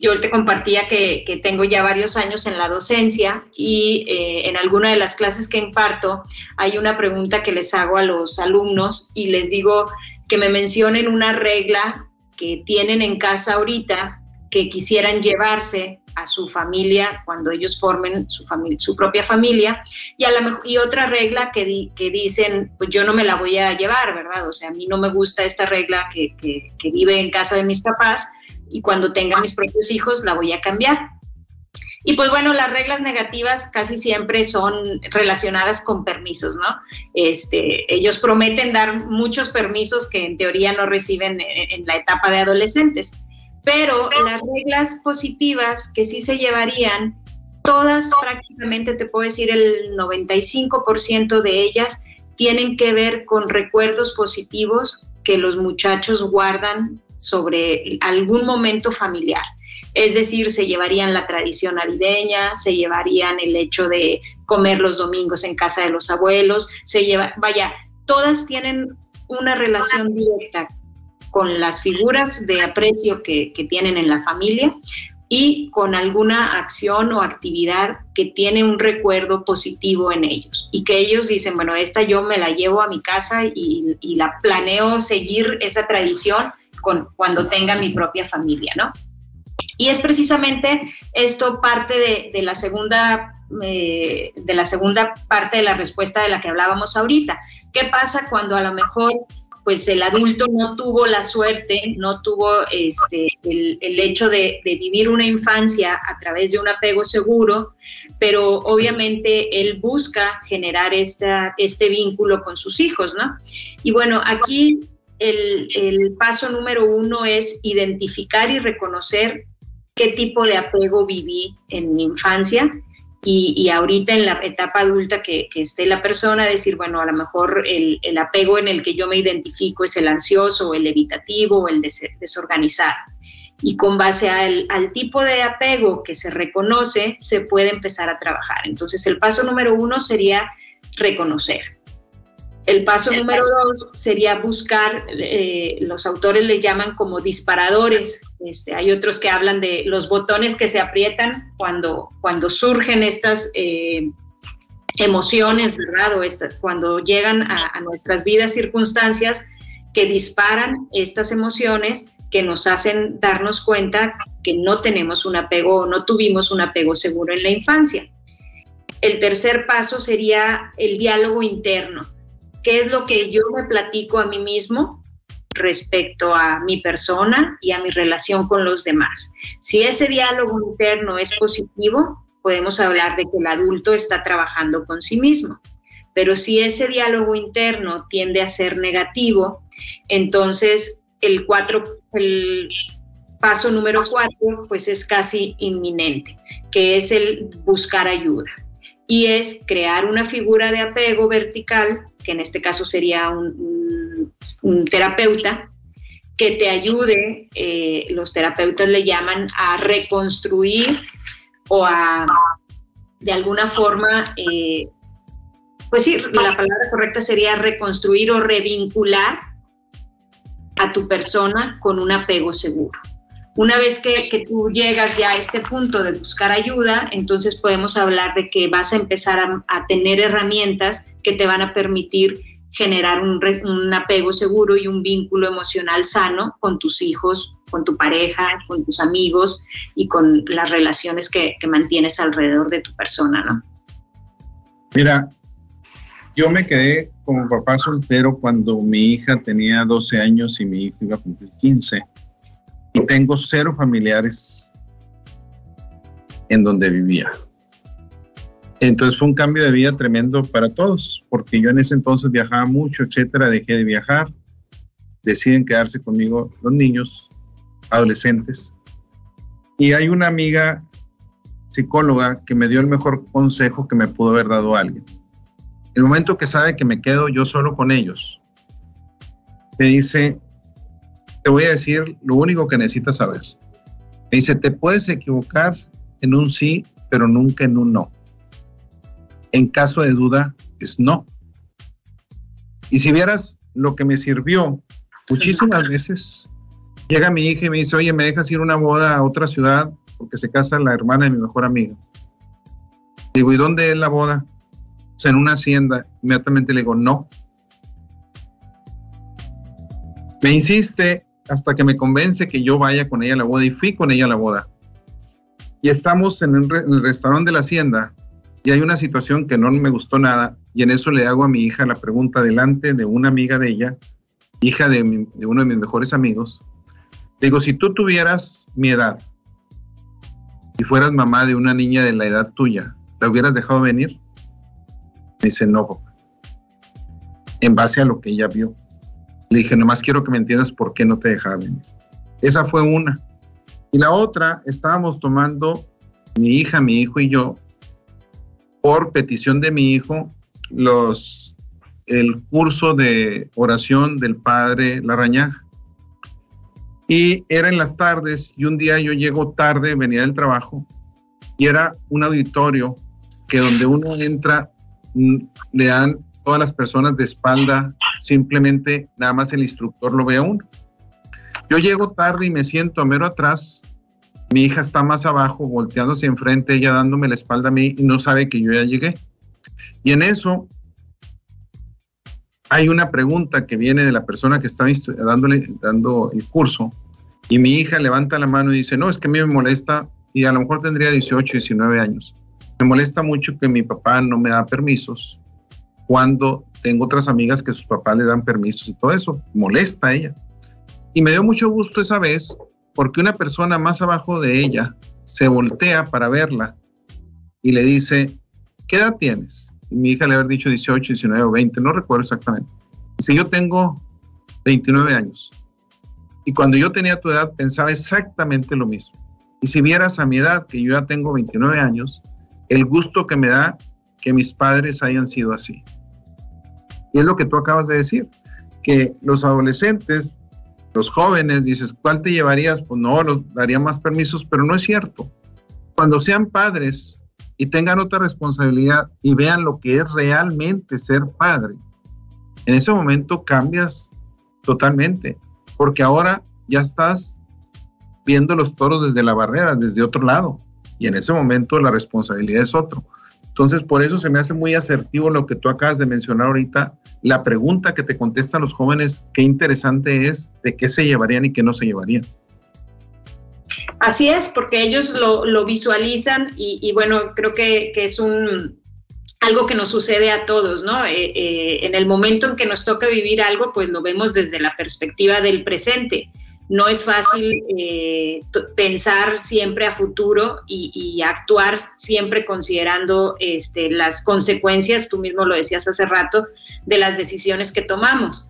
yo te compartía que, tengo ya varios años en la docencia y eh, en alguna de las clases que imparto hay una pregunta que les hago a los alumnos y les digo que me mencionen una regla que tienen en casa ahorita que quisieran llevarse a su familia cuando ellos formen su, familia, su propia familia y, a la, y otra regla que, que dicen, pues yo no me la voy a llevar, ¿verdad? O sea, a mí no me gusta esta regla que, que vive en casa de mis papás, y cuando tenga mis propios hijos la voy a cambiar. Y pues bueno, las reglas negativas casi siempre son relacionadas con permisos, ¿no? Este, ellos prometen dar muchos permisos que en teoría no reciben en, la etapa de adolescentes. Pero las reglas positivas que sí se llevarían, todas prácticamente, te puedo decir, el 95% de ellas tienen que ver con recuerdos positivos que los muchachos guardan sobre algún momento familiar. Es decir, se llevarían la tradición navideña, se llevarían el hecho de comer los domingos en casa de los abuelos, se lleva, vaya, todas tienen una relación directa con las figuras de aprecio que, tienen en la familia y con alguna acción o actividad que tiene un recuerdo positivo en ellos y que ellos dicen, bueno, esta yo me la llevo a mi casa y, la planeo seguir esa tradición cuando tenga mi propia familia, ¿no? Y es precisamente esto parte de, la segunda eh, de la segunda parte de la respuesta de la que hablábamos ahorita. ¿Qué pasa cuando a lo mejor pues el adulto no tuvo la suerte, no tuvo este, el, hecho de, vivir una infancia a través de un apego seguro, pero obviamente él busca generar esta, este vínculo con sus hijos, ¿no? Y bueno, aquí el, paso número uno es identificar y reconocer qué tipo de apego viví en mi infancia y, ahorita en la etapa adulta que, esté la persona, decir, bueno, a lo mejor el, apego en el que yo me identifico es el ansioso, el evitativo, el desorganizado. Y con base al tipo de apego que se reconoce, se puede empezar a trabajar. Entonces, el paso número uno sería reconocer. El paso número dos sería buscar, eh, los autores le llaman como disparadores. Este, hay otros que hablan de los botones que se aprietan cuando, cuando surgen estas eh, emociones, ¿verdad? O cuando llegan a, a nuestras vidas circunstancias que disparan estas emociones que nos hacen darnos cuenta que no tenemos un apego o no tuvimos un apego seguro en la infancia. El tercer paso sería el diálogo interno qué es lo que yo me platico a mí mismo respecto a mi persona y a mi relación con los demás. Si ese diálogo interno es positivo, podemos hablar de que el adulto está trabajando con sí mismo. Pero si ese diálogo interno tiende a ser negativo, entonces el, cuatro, el paso número cuatro pues es casi inminente, que es el buscar ayuda. Y es crear una figura de apego vertical que en este caso sería un, terapeuta, que te ayude, eh, los terapeutas le llaman a reconstruir o a, de alguna forma, eh, pues sí, la palabra correcta sería reconstruir o revincular a tu persona con un apego seguro. Una vez que, tú llegas ya a este punto de buscar ayuda, entonces podemos hablar de que vas a empezar a, tener herramientas que te van a permitir generar un, apego seguro y un vínculo emocional sano con tus hijos, con tu pareja, con tus amigos y con las relaciones que, que mantienes alrededor de tu persona, ¿no? Mira, yo me quedé como papá soltero cuando mi hija tenía 12 años y mi hijo iba a cumplir 15 y tengo cero familiares en donde vivía. Entonces fue un cambio de vida tremendo para todos, porque yo en ese entonces viajaba mucho, etcétera, dejé de viajar, deciden quedarse conmigo los niños, adolescentes. Y hay una amiga psicóloga que me dio el mejor consejo que me pudo haber dado alguien. El momento que sabe que me quedo yo solo con ellos, me dice, te voy a decir lo único que necesitas saber. Me dice, te puedes equivocar en un sí, pero nunca en un no. En caso de duda, es no. Y si vieras lo que me sirvió, muchísimas veces llega mi hija y me dice, oye, ¿me dejas ir a una boda a otra ciudad? Porque se casa la hermana de mi mejor amigo. Digo, ¿y dónde es la boda? O en una hacienda. Inmediatamente le digo, no. Me insiste hasta que me convence que yo vaya con ella a la boda y fui con ella a la boda. Y estamos en, el restaurante de la hacienda y hay una situación que no me gustó nada y en eso le hago a mi hija la pregunta delante de una amiga de ella, hija de, uno de mis mejores amigos. Digo, si tú tuvieras mi edad y fueras mamá de una niña de la edad tuya, ¿la hubieras dejado venir? dice, no, papá. En base a lo que ella vio. Le dije, nomás quiero que me entiendas por qué no te dejaba venir. Esa fue una. Y la otra, estábamos tomando mi hija, mi hijo y yo, por petición de mi hijo, los, el curso de oración del padre Larrañaga. Y era en las tardes y un día yo llego tarde, venía del trabajo y era un auditorio que donde uno entra mm, le dan todas las personas de espalda, simplemente nada más el instructor lo ve a uno. Yo llego tarde y me siento a mero atrás. Mi hija está más abajo, volteándose enfrente, ella dándome la espalda a mí y no sabe que yo ya llegué. Y en eso hay una pregunta que viene de la persona que está dándole, dando el curso y mi hija levanta la mano y dice, no, es que a mí me molesta y a lo mejor tendría 18, 19 años. Me molesta mucho que mi papá no me da permisos cuando tengo otras amigas que sus papás le dan permisos y todo eso. Molesta a ella. Y me dio mucho gusto esa vez porque una persona más abajo de ella se voltea para verla y le dice, ¿qué edad tienes? Y mi hija le había dicho 18, 19 o 20, no recuerdo exactamente. Dice, yo tengo 29 años. Y cuando yo tenía tu edad pensaba exactamente lo mismo. Y si vieras a mi edad, que yo ya tengo 29 años, el gusto que me da que mis padres hayan sido así. Y es lo que tú acabas de decir, que los adolescentes, los jóvenes, dices, ¿cuál te llevarías? Pues no, daría más permisos, pero no es cierto. Cuando sean padres y tengan otra responsabilidad y vean lo que es realmente ser padre, en ese momento cambias totalmente, porque ahora ya estás viendo los toros desde la barrera, desde otro lado, y en ese momento la responsabilidad es otro. Entonces, por eso se me hace muy asertivo lo que tú acabas de mencionar ahorita, la pregunta que te contestan los jóvenes, qué interesante es de qué se llevarían y qué no se llevarían. Así es, porque ellos lo, visualizan y, bueno, creo que, es un algo que nos sucede a todos, ¿no? Eh, eh, en el momento en que nos toca vivir algo, pues lo vemos desde la perspectiva del presente. No es fácil eh, pensar siempre a futuro y, actuar siempre considerando este, las consecuencias, tú mismo lo decías hace rato, de las decisiones que tomamos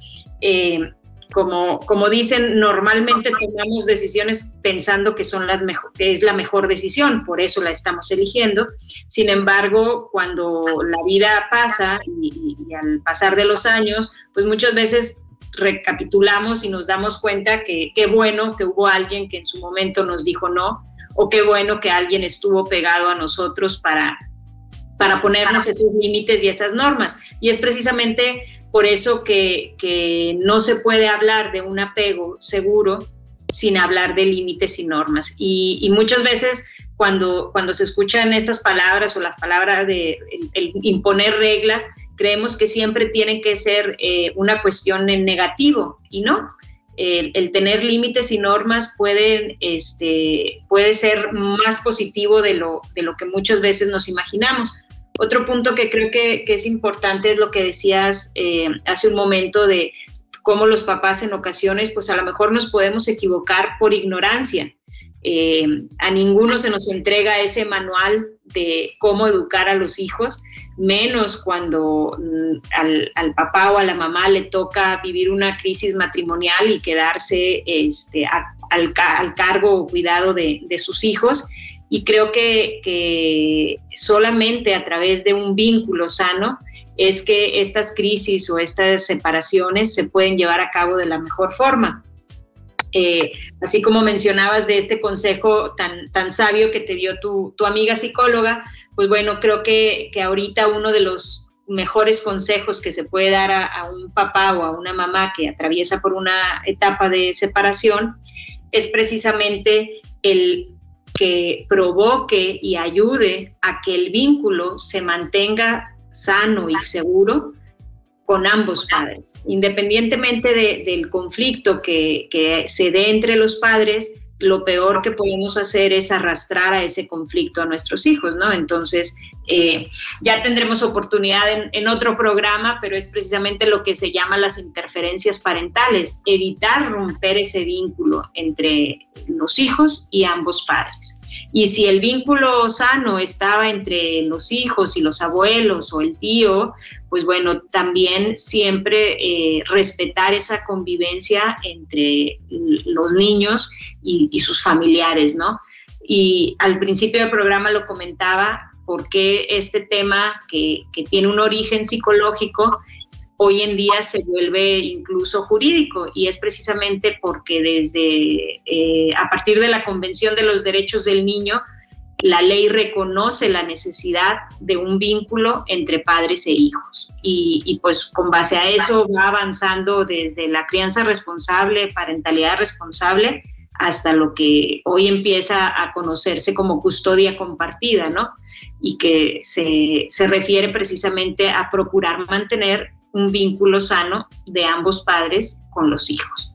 como, como dicen, normalmente tomamos decisiones pensando que, son las que es la mejor decisión, por eso la estamos eligiendo. Sin embargo, cuando la vida pasa y, al pasar de los años, pues muchas veces recapitulamos y nos damos cuenta que qué bueno que hubo alguien que en su momento nos dijo no, o qué bueno que alguien estuvo pegado a nosotros para, para ponernos esos límites y esas normas. Y es precisamente por eso que, no se puede hablar de un apego seguro sin hablar de límites y normas. Y, muchas veces cuando, cuando se escuchan estas palabras o las palabras de imponer reglas, creemos que siempre tienen que ser eh, una cuestión en negativo y no. El, tener límites y normas pueden, este, puede ser más positivo de lo, de lo que muchas veces nos imaginamos. Otro punto que creo que, es importante es lo que decías eh, hace un momento de cómo los papás en ocasiones, pues a lo mejor nos podemos equivocar por ignorancia. Eh, a ninguno se nos entrega ese manual de cómo educar a los hijos, menos cuando mm, al, papá o a la mamá le toca vivir una crisis matrimonial y quedarse este, al, cargo o cuidado de, de sus hijos y creo que, solamente a través de un vínculo sano es que estas crisis o estas separaciones se pueden llevar a cabo de la mejor forma. Eh, así como mencionabas de este consejo tan, tan sabio que te dio tu, amiga psicóloga, pues bueno, creo que, ahorita uno de los mejores consejos que se puede dar a, un papá o a una mamá que atraviesa por una etapa de separación es precisamente el que provoque y ayude a que el vínculo se mantenga sano y seguro con ambos padres. Independientemente del conflicto que, se dé entre los padres, lo peor que podemos hacer es arrastrar a ese conflicto a nuestros hijos, ¿no? Entonces, eh, ya tendremos oportunidad en, otro programa, pero es precisamente lo que se llama las interferencias parentales, evitar romper ese vínculo entre los hijos y ambos padres. Y si el vínculo sano estaba entre los hijos y los abuelos o el tío, pues bueno, también siempre eh, respetar esa convivencia entre los niños y, sus familiares, ¿no? Y al principio del programa lo comentaba, porque este tema que, que tiene un origen psicológico hoy en día se vuelve incluso jurídico y es precisamente porque desde eh, a partir de la Convención de los Derechos del Niño la ley reconoce la necesidad de un vínculo entre padres e hijos y, y, pues con base a eso va avanzando desde la crianza responsable, parentalidad responsable, hasta lo que hoy empieza a conocerse como custodia compartida, ¿no? Y que se, se refiere precisamente a procurar mantener un vínculo sano de ambos padres con los hijos.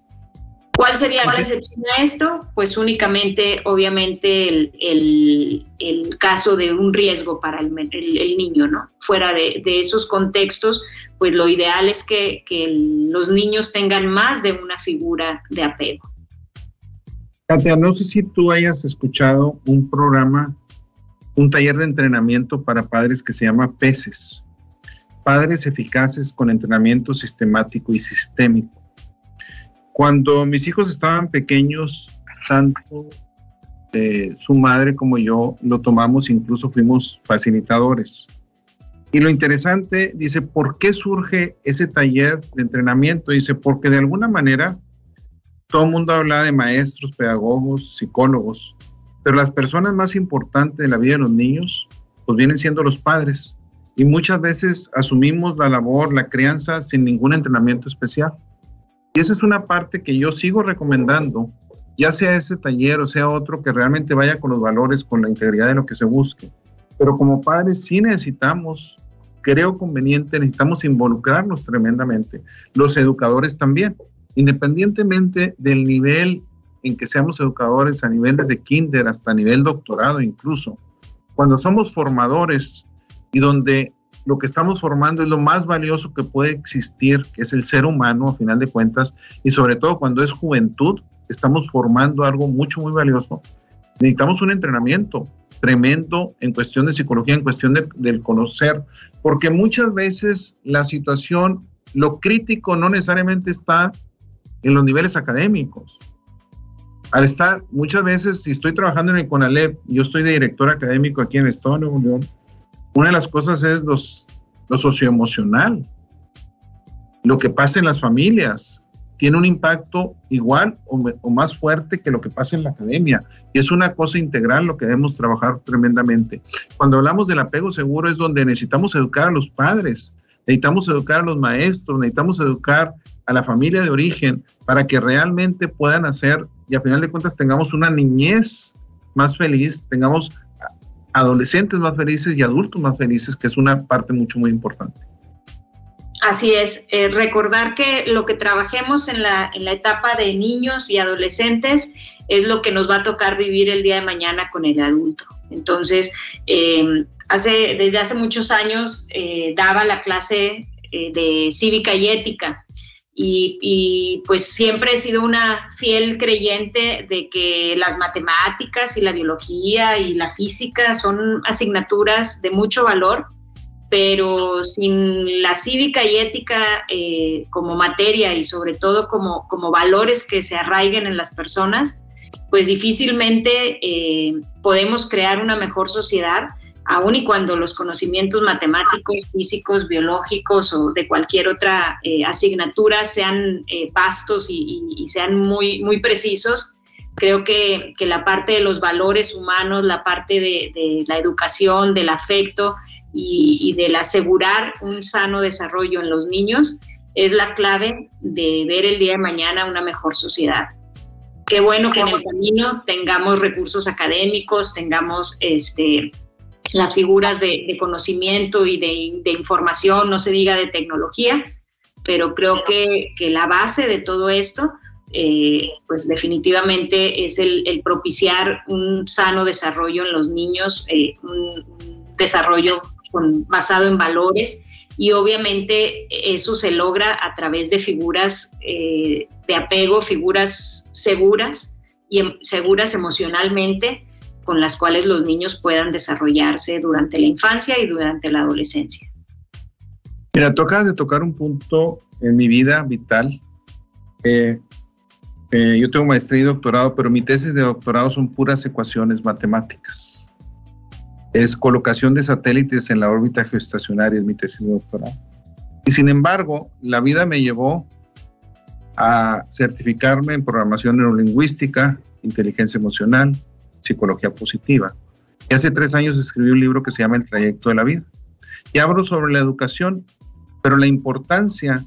¿Cuál sería la excepción a esto? Pues únicamente, obviamente, el, caso de un riesgo para el, niño, ¿no? Fuera de, esos contextos, pues lo ideal es que, los niños tengan más de una figura de apego. Katia, no sé si tú hayas escuchado un programa, un taller de entrenamiento para padres que se llama Peces padres eficaces con entrenamiento sistemático y sistémico. Cuando mis hijos estaban pequeños, tanto eh, su madre como yo lo tomamos, incluso fuimos facilitadores. Y lo interesante, dice, ¿por qué surge ese taller de entrenamiento? Dice, porque de alguna manera todo el mundo habla de maestros, pedagogos, psicólogos, pero las personas más importantes de la vida de los niños, pues vienen siendo los padres. Y muchas veces asumimos la labor, la crianza, sin ningún entrenamiento especial. Y esa es una parte que yo sigo recomendando, ya sea ese taller o sea otro, que realmente vaya con los valores, con la integridad de lo que se busque. Pero como padres sí necesitamos, creo conveniente, necesitamos involucrarnos tremendamente. Los educadores también, independientemente del nivel en que seamos educadores a nivel desde kinder hasta nivel doctorado incluso. Cuando somos formadores y donde lo que estamos formando es lo más valioso que puede existir, que es el ser humano a final de cuentas, y sobre todo cuando es juventud, estamos formando algo mucho, muy valioso. Necesitamos un entrenamiento tremendo en cuestión de psicología, en cuestión de, del conocer, porque muchas veces la situación, lo crítico no necesariamente está en los niveles académicos al estar muchas veces, si estoy trabajando en el CONALEP, yo estoy de director académico aquí en Estado Nuevo León, una de las cosas es los, lo socioemocional, lo que pasa en las familias, tiene un impacto igual o, o, más fuerte que lo que pasa en la academia. Y es una cosa integral lo que debemos trabajar tremendamente. Cuando hablamos del apego seguro es donde necesitamos educar a los padres, necesitamos educar a los maestros, necesitamos educar a la familia de origen para que realmente puedan hacer y a final de cuentas tengamos una niñez más feliz, tengamos adolescentes más felices y adultos más felices, que es una parte mucho, muy importante. Así es, eh, recordar que lo que trabajemos en la, en la etapa de niños y adolescentes es lo que nos va a tocar vivir el día de mañana con el adulto. Entonces, eh, hace, desde hace muchos años eh, daba la clase de cívica y ética y, pues siempre he sido una fiel creyente de que las matemáticas y la biología y la física son asignaturas de mucho valor, pero sin la cívica y ética eh, como materia y sobre todo como, como valores que se arraiguen en las personas, pues difícilmente eh, podemos crear una mejor sociedad aun y cuando los conocimientos matemáticos, físicos, biológicos o de cualquier otra eh, asignatura sean eh, vastos y, sean muy, muy precisos, creo que, la parte de los valores humanos, la parte de, la educación, del afecto y, y, del asegurar un sano desarrollo en los niños es la clave de ver el día de mañana una mejor sociedad. Qué bueno que en el camino tengamos recursos académicos, tengamos este, las figuras de, conocimiento y de, información, no se diga de tecnología, pero creo que, la base de todo esto, eh, pues definitivamente es el, propiciar un sano desarrollo en los niños, eh, un, desarrollo basado en valores y obviamente eso se logra a través de figuras eh, de apego, figuras seguras y em, seguras emocionalmente con las cuales los niños puedan desarrollarse durante la infancia y durante la adolescencia. Mira, tú acabas de tocar un punto en mi vida vital. Eh, eh, yo tengo maestría y doctorado, pero mi tesis de doctorado son puras ecuaciones matemáticas. Es colocación de satélites en la órbita geoestacionaria, es mi tesis de doctorado. Y sin embargo, la vida me llevó a certificarme en programación neurolingüística, inteligencia emocional, psicología positiva. Y hace tres años escribí un libro que se llama El trayecto de la vida. Y hablo sobre la educación, pero la importancia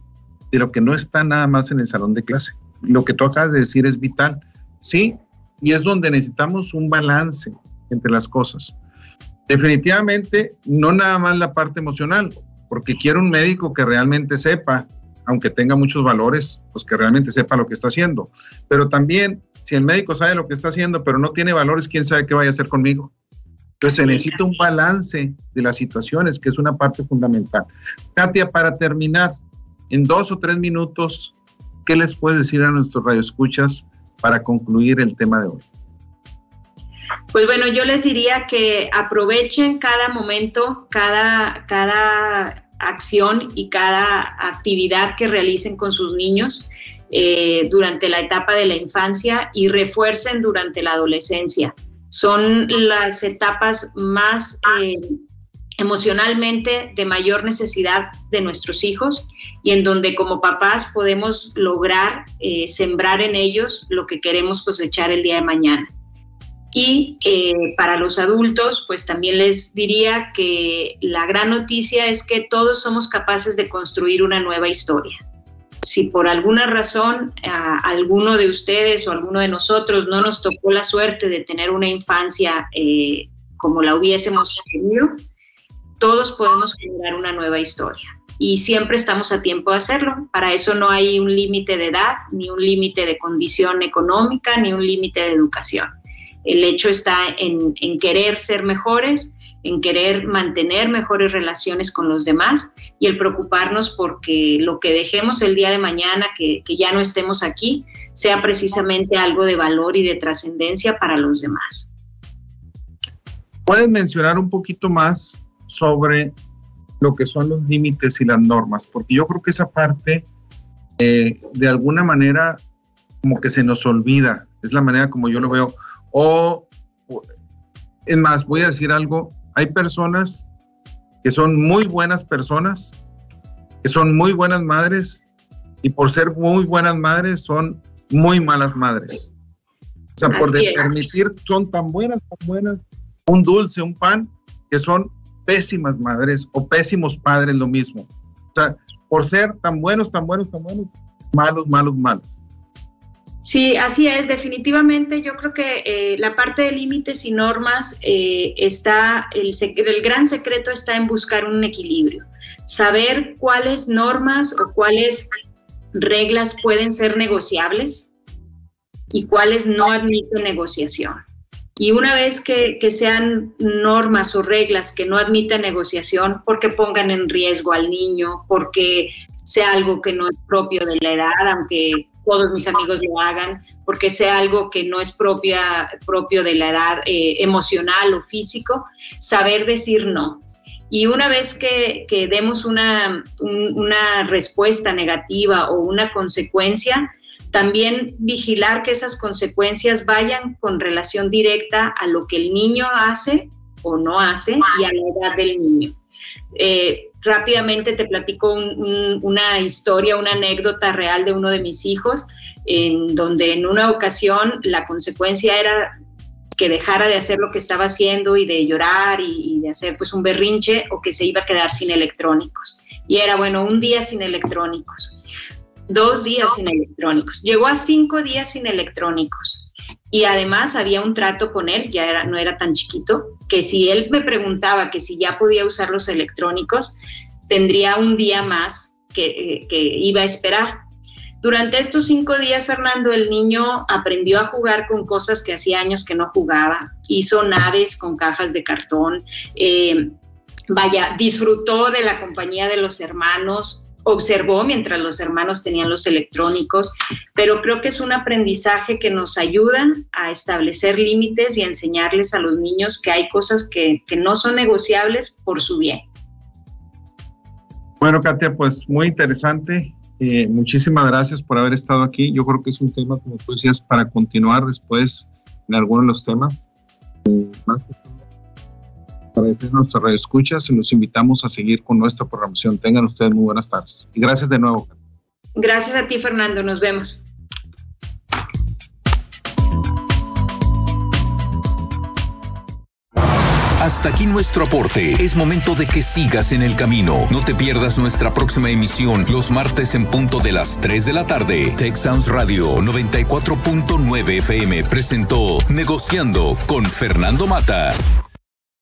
de lo que no está nada más en el salón de clase. Lo que tú acabas de decir es vital. Sí, y es donde necesitamos un balance entre las cosas. Definitivamente, no nada más la parte emocional, porque quiero un médico que realmente sepa, aunque tenga muchos valores, pues que realmente sepa lo que está haciendo. Pero también si el médico sabe lo que está haciendo, pero no tiene valores, ¿quién sabe qué vaya a hacer conmigo? Entonces se necesita un balance de las situaciones, que es una parte fundamental. Katia, para terminar, en dos o tres minutos, ¿qué les puedes decir a nuestros radioescuchas para concluir el tema de hoy? Pues bueno, yo les diría que aprovechen cada momento, cada, cada acción y cada actividad que realicen con sus niños eh, durante la etapa de la infancia y refuercen durante la adolescencia. Son las etapas más eh, emocionalmente de mayor necesidad de nuestros hijos y en donde como papás podemos lograr eh, sembrar en ellos lo que queremos cosechar el día de mañana. Y para los adultos, pues también les diría que la gran noticia es que todos somos capaces de construir una nueva historia. Si por alguna razón a alguno de ustedes o alguno de nosotros no nos tocó la suerte de tener una infancia eh, como la hubiésemos tenido, todos podemos generar una nueva historia y siempre estamos a tiempo de hacerlo. Para eso no hay un límite de edad, ni un límite de condición económica, ni un límite de educación. El hecho está en, querer ser mejores, en querer mantener mejores relaciones con los demás y el preocuparnos porque lo que dejemos el día de mañana, que, que ya no estemos aquí, sea precisamente algo de valor y de trascendencia para los demás. ¿Puedes mencionar un poquito más sobre lo que son los límites y las normas, porque yo creo que esa parte eh, de alguna manera como que se nos olvida, es la manera como yo lo veo. O, es más, voy a decir algo, hay personas que son muy buenas personas, que son muy buenas madres y por ser muy buenas madres son muy malas madres. O sea, por permitir, son tan buenas, tan buenas, un dulce, un pan, que son pésimas madres o pésimos padres lo mismo. O sea, por ser tan buenos, tan buenos, tan buenos, malos, malos, malos. Sí, así es. Definitivamente yo creo que eh, la parte de límites y normas eh, está, el, gran secreto está en buscar un equilibrio, saber cuáles normas o cuáles reglas pueden ser negociables y cuáles no admiten negociación. Y una vez que, sean normas o reglas que no admitan negociación porque pongan en riesgo al niño, porque sea algo que no es propio de la edad, aunque todos mis amigos lo hagan, porque sea algo que no es propia, propio de la edad eh, emocional o físico, saber decir no. Y una vez que, demos una, una respuesta negativa o una consecuencia, también vigilar que esas consecuencias vayan con relación directa a lo que el niño hace o no hace y a la edad del niño. Eh, rápidamente te platico una historia, una anécdota real de uno de mis hijos, en donde en una ocasión la consecuencia era que dejara de hacer lo que estaba haciendo y de llorar y, y, de hacer pues un berrinche o que se iba a quedar sin electrónicos. Y era, bueno, un día sin electrónicos dos días sin electrónicos. Llegó a cinco días sin electrónicos. Y además había un trato con él, ya era, no era tan chiquito, que si él me preguntaba que si ya podía usar los electrónicos, tendría un día más que, eh, que iba a esperar. Durante estos cinco días, Fernando, el niño aprendió a jugar con cosas que hacía años que no jugaba. Hizo naves con cajas de cartón. Eh, vaya, disfrutó de la compañía de los hermanos, observó mientras los hermanos tenían los electrónicos, pero creo que es un aprendizaje que nos ayuda a establecer límites y a enseñarles a los niños que hay cosas que, no son negociables por su bien. Bueno, Katia, pues muy interesante. Eh, muchísimas gracias por haber estado aquí. Yo creo que es un tema, como tú decías, para continuar después en algunos de los temas. Para nuestras escuchas y los invitamos a seguir con nuestra programación. Tengan ustedes muy buenas tardes. Y gracias de nuevo. Gracias a ti, Fernando. Nos vemos. Hasta aquí nuestro aporte. Es momento de que sigas en el camino. No te pierdas nuestra próxima emisión los martes en punto de las 3 de la tarde. Tech Sounds Radio 94.9 FM presentó Negociando con Fernando Mata.